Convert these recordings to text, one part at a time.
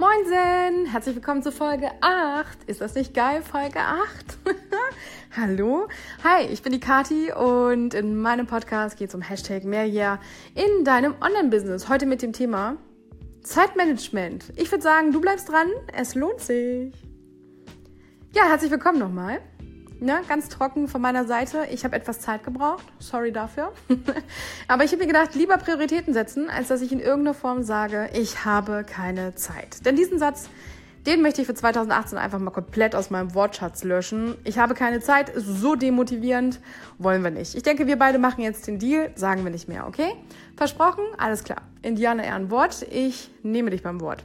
Moinsen! Herzlich willkommen zu Folge 8. Ist das nicht geil, Folge 8? Hallo? Hi, ich bin die Kati und in meinem Podcast geht es um Hashtag Mehrjahr in deinem Online-Business. Heute mit dem Thema Zeitmanagement. Ich würde sagen, du bleibst dran, es lohnt sich. Ja, herzlich willkommen nochmal. Ne, ganz trocken von meiner Seite. Ich habe etwas Zeit gebraucht. Sorry dafür. Aber ich habe mir gedacht, lieber Prioritäten setzen, als dass ich in irgendeiner Form sage, ich habe keine Zeit. Denn diesen Satz, den möchte ich für 2018 einfach mal komplett aus meinem Wortschatz löschen. Ich habe keine Zeit, ist so demotivierend, wollen wir nicht. Ich denke, wir beide machen jetzt den Deal, sagen wir nicht mehr, okay? Versprochen? Alles klar. Indianer Ehrenwort, ich nehme dich beim Wort.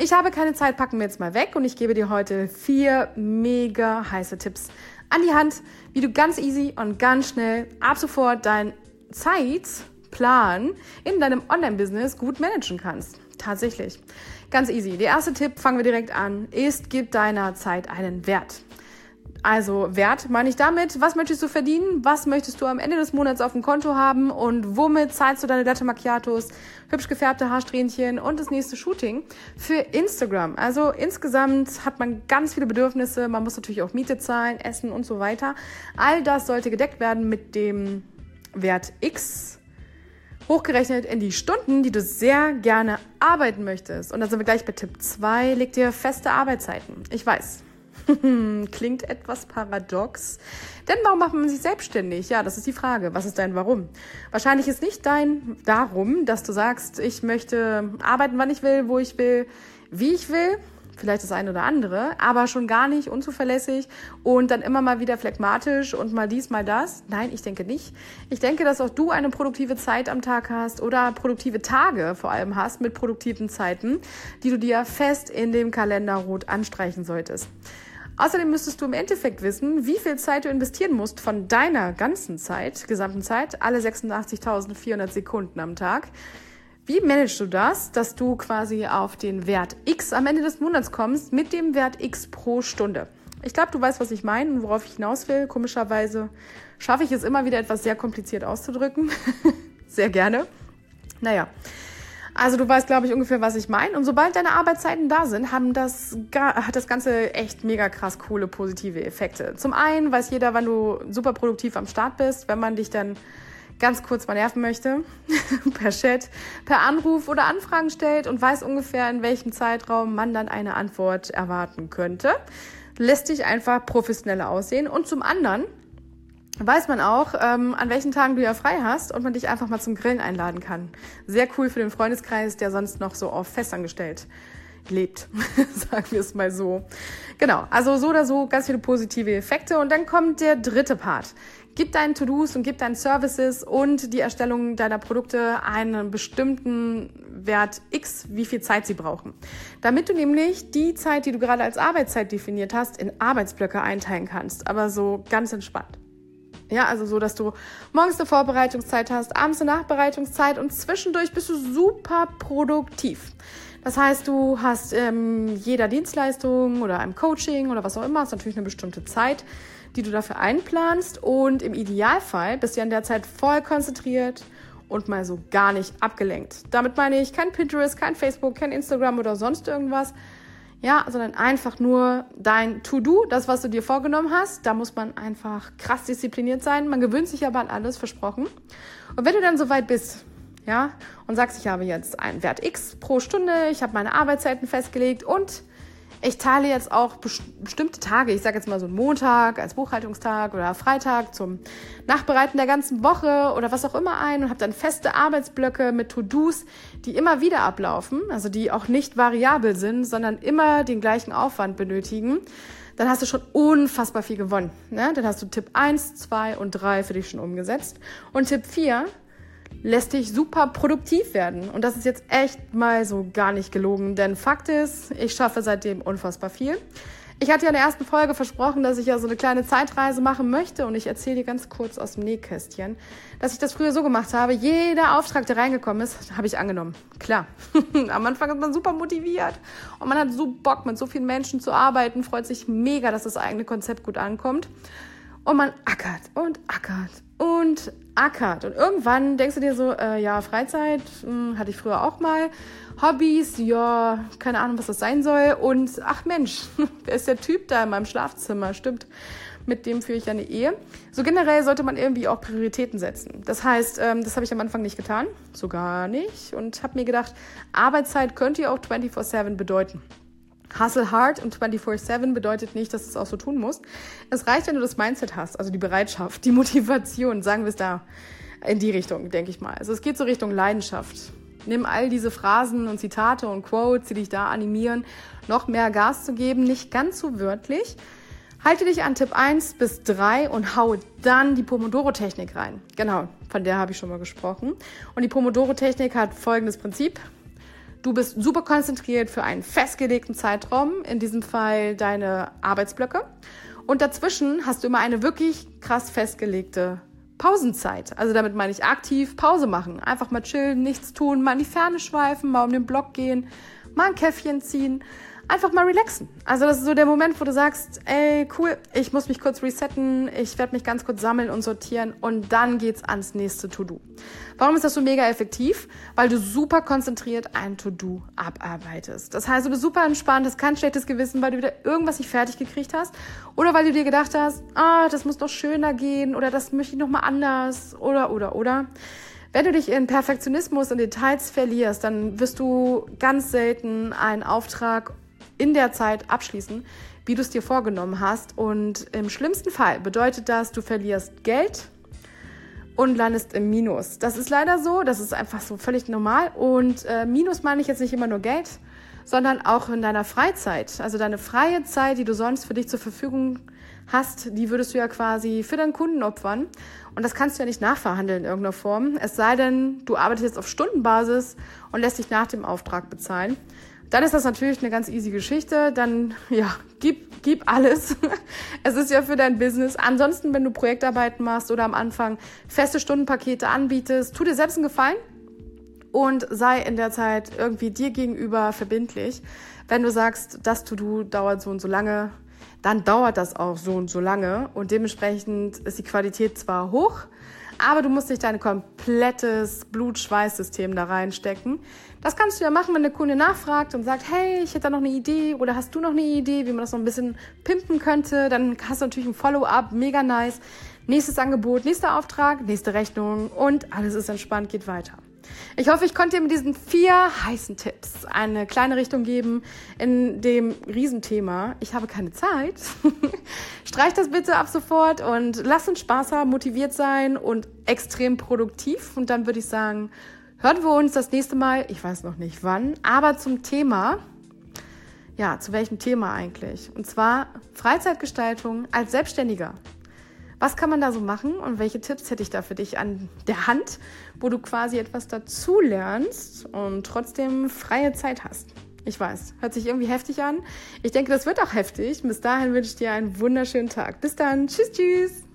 Ich habe keine Zeit, packen wir jetzt mal weg und ich gebe dir heute vier mega heiße Tipps an die Hand, wie du ganz easy und ganz schnell ab sofort deinen Zeitplan in deinem Online-Business gut managen kannst. Tatsächlich. Ganz easy. Der erste Tipp, fangen wir direkt an, ist, gib deiner Zeit einen Wert. Also Wert meine ich damit, was möchtest du verdienen, was möchtest du am Ende des Monats auf dem Konto haben und womit zahlst du deine Latte Macchiatos, hübsch gefärbte Haarsträhnchen und das nächste Shooting für Instagram. Also insgesamt hat man ganz viele Bedürfnisse, man muss natürlich auch Miete zahlen, Essen und so weiter. All das sollte gedeckt werden mit dem Wert X hochgerechnet in die Stunden, die du sehr gerne arbeiten möchtest. Und da sind wir gleich bei Tipp 2, leg dir feste Arbeitszeiten. Ich weiß, Klingt etwas paradox. Denn warum macht man sich selbstständig? Ja, das ist die Frage. Was ist dein Warum? Wahrscheinlich ist nicht dein Darum, dass du sagst, ich möchte arbeiten, wann ich will, wo ich will, wie ich will. Vielleicht das eine oder andere, aber schon gar nicht unzuverlässig und dann immer mal wieder phlegmatisch und mal dies, mal das. Nein, ich denke nicht. Ich denke, dass auch du eine produktive Zeit am Tag hast oder produktive Tage vor allem hast mit produktiven Zeiten, die du dir fest in dem Kalender rot anstreichen solltest. Außerdem müsstest du im Endeffekt wissen, wie viel Zeit du investieren musst von deiner ganzen Zeit, gesamten Zeit, alle 86.400 Sekunden am Tag. Wie managst du das, dass du quasi auf den Wert X am Ende des Monats kommst mit dem Wert X pro Stunde? Ich glaube, du weißt, was ich meine und worauf ich hinaus will. Komischerweise schaffe ich es immer wieder etwas sehr kompliziert auszudrücken. sehr gerne. Naja, also du weißt, glaube ich, ungefähr, was ich meine. Und sobald deine Arbeitszeiten da sind, haben das, hat das Ganze echt mega krass coole positive Effekte. Zum einen weiß jeder, wann du super produktiv am Start bist, wenn man dich dann ganz kurz mal nerven möchte, per Chat, per Anruf oder Anfragen stellt und weiß ungefähr, in welchem Zeitraum man dann eine Antwort erwarten könnte. Lässt dich einfach professioneller aussehen. Und zum anderen weiß man auch, ähm, an welchen Tagen du ja frei hast und man dich einfach mal zum Grillen einladen kann. Sehr cool für den Freundeskreis, der sonst noch so auf festangestellt lebt, sagen wir es mal so. Genau, also so oder so ganz viele positive Effekte. Und dann kommt der dritte Part. Gib deinen To-Dos und gib deinen Services und die Erstellung deiner Produkte einen bestimmten Wert X, wie viel Zeit sie brauchen. Damit du nämlich die Zeit, die du gerade als Arbeitszeit definiert hast, in Arbeitsblöcke einteilen kannst. Aber so ganz entspannt. Ja, also so, dass du morgens eine Vorbereitungszeit hast, abends eine Nachbereitungszeit und zwischendurch bist du super produktiv. Das heißt, du hast ähm, jeder Dienstleistung oder einem Coaching oder was auch immer, hast natürlich eine bestimmte Zeit, die du dafür einplanst und im Idealfall bist du an der Zeit voll konzentriert und mal so gar nicht abgelenkt. Damit meine ich kein Pinterest, kein Facebook, kein Instagram oder sonst irgendwas, ja, sondern einfach nur dein To-Do, das, was du dir vorgenommen hast. Da muss man einfach krass diszipliniert sein. Man gewöhnt sich aber an alles, versprochen. Und wenn du dann soweit bist, ja, und sagst, ich habe jetzt einen Wert X pro Stunde, ich habe meine Arbeitszeiten festgelegt und ich teile jetzt auch bestimmte Tage, ich sage jetzt mal so einen Montag als Buchhaltungstag oder Freitag zum Nachbereiten der ganzen Woche oder was auch immer ein und habe dann feste Arbeitsblöcke mit To-Dos, die immer wieder ablaufen, also die auch nicht variabel sind, sondern immer den gleichen Aufwand benötigen. Dann hast du schon unfassbar viel gewonnen. Ne? Dann hast du Tipp 1, 2 und 3 für dich schon umgesetzt. Und Tipp 4, lässt dich super produktiv werden. Und das ist jetzt echt mal so gar nicht gelogen, denn Fakt ist, ich schaffe seitdem unfassbar viel. Ich hatte ja in der ersten Folge versprochen, dass ich ja so eine kleine Zeitreise machen möchte und ich erzähle dir ganz kurz aus dem Nähkästchen, dass ich das früher so gemacht habe. Jeder Auftrag, der reingekommen ist, habe ich angenommen. Klar. Am Anfang ist man super motiviert und man hat so Bock, mit so vielen Menschen zu arbeiten, freut sich mega, dass das eigene Konzept gut ankommt. Und man ackert und ackert und ackert. Und irgendwann denkst du dir so, äh, ja, Freizeit mh, hm, hatte ich früher auch mal. Hobbys, ja, keine Ahnung, was das sein soll. Und ach Mensch, wer ist der Typ da in meinem Schlafzimmer? Stimmt, mit dem führe ich eine Ehe. So generell sollte man irgendwie auch Prioritäten setzen. Das heißt, ähm, das habe ich am Anfang nicht getan, so gar nicht. Und habe mir gedacht, Arbeitszeit könnte ja auch 24-7 bedeuten. Hustle hard und 24-7 bedeutet nicht, dass du es auch so tun musst. Es reicht, wenn du das Mindset hast, also die Bereitschaft, die Motivation, sagen wir es da in die Richtung, denke ich mal. Also es geht so Richtung Leidenschaft. Nimm all diese Phrasen und Zitate und Quotes, die dich da animieren, noch mehr Gas zu geben, nicht ganz so wörtlich. Halte dich an Tipp 1 bis 3 und hau dann die Pomodoro-Technik rein. Genau, von der habe ich schon mal gesprochen. Und die Pomodoro-Technik hat folgendes Prinzip. Du bist super konzentriert für einen festgelegten Zeitraum, in diesem Fall deine Arbeitsblöcke. Und dazwischen hast du immer eine wirklich krass festgelegte Pausenzeit. Also damit meine ich aktiv Pause machen. Einfach mal chillen, nichts tun, mal in die Ferne schweifen, mal um den Block gehen, mal ein Käffchen ziehen einfach mal relaxen. Also das ist so der Moment, wo du sagst, ey, cool, ich muss mich kurz resetten, ich werde mich ganz kurz sammeln und sortieren und dann geht's ans nächste To-Do. Warum ist das so mega effektiv? Weil du super konzentriert ein To-Do abarbeitest. Das heißt, du bist super entspannt, hast kein schlechtes Gewissen, weil du wieder irgendwas nicht fertig gekriegt hast oder weil du dir gedacht hast, ah, das muss doch schöner gehen oder das möchte ich noch mal anders oder oder oder. Wenn du dich in Perfektionismus und Details verlierst, dann wirst du ganz selten einen Auftrag in der Zeit abschließen, wie du es dir vorgenommen hast. Und im schlimmsten Fall bedeutet das, du verlierst Geld und landest im Minus. Das ist leider so, das ist einfach so völlig normal. Und äh, Minus meine ich jetzt nicht immer nur Geld, sondern auch in deiner Freizeit. Also deine freie Zeit, die du sonst für dich zur Verfügung hast, die würdest du ja quasi für deinen Kunden opfern. Und das kannst du ja nicht nachverhandeln in irgendeiner Form. Es sei denn, du arbeitest jetzt auf Stundenbasis und lässt dich nach dem Auftrag bezahlen. Dann ist das natürlich eine ganz easy Geschichte. Dann, ja, gib, gib alles. es ist ja für dein Business. Ansonsten, wenn du Projektarbeiten machst oder am Anfang feste Stundenpakete anbietest, tu dir selbst einen Gefallen und sei in der Zeit irgendwie dir gegenüber verbindlich. Wenn du sagst, das To-Do dauert so und so lange, dann dauert das auch so und so lange und dementsprechend ist die Qualität zwar hoch, aber du musst nicht dein komplettes Blut-Schweiß-System da reinstecken. Das kannst du ja machen, wenn der Kunde nachfragt und sagt, hey, ich hätte da noch eine Idee oder hast du noch eine Idee, wie man das noch ein bisschen pimpen könnte. Dann hast du natürlich ein Follow-up, mega nice. Nächstes Angebot, nächster Auftrag, nächste Rechnung und alles ist entspannt, geht weiter. Ich hoffe, ich konnte dir mit diesen vier heißen Tipps eine kleine Richtung geben in dem Riesenthema. Ich habe keine Zeit. Streich das bitte ab sofort und lass uns Spaß haben, motiviert sein und extrem produktiv. Und dann würde ich sagen, hören wir uns das nächste Mal. Ich weiß noch nicht wann, aber zum Thema. Ja, zu welchem Thema eigentlich? Und zwar Freizeitgestaltung als Selbstständiger. Was kann man da so machen und welche Tipps hätte ich da für dich an der Hand, wo du quasi etwas dazu lernst und trotzdem freie Zeit hast? Ich weiß, hört sich irgendwie heftig an. Ich denke, das wird auch heftig. Bis dahin wünsche ich dir einen wunderschönen Tag. Bis dann. Tschüss, tschüss.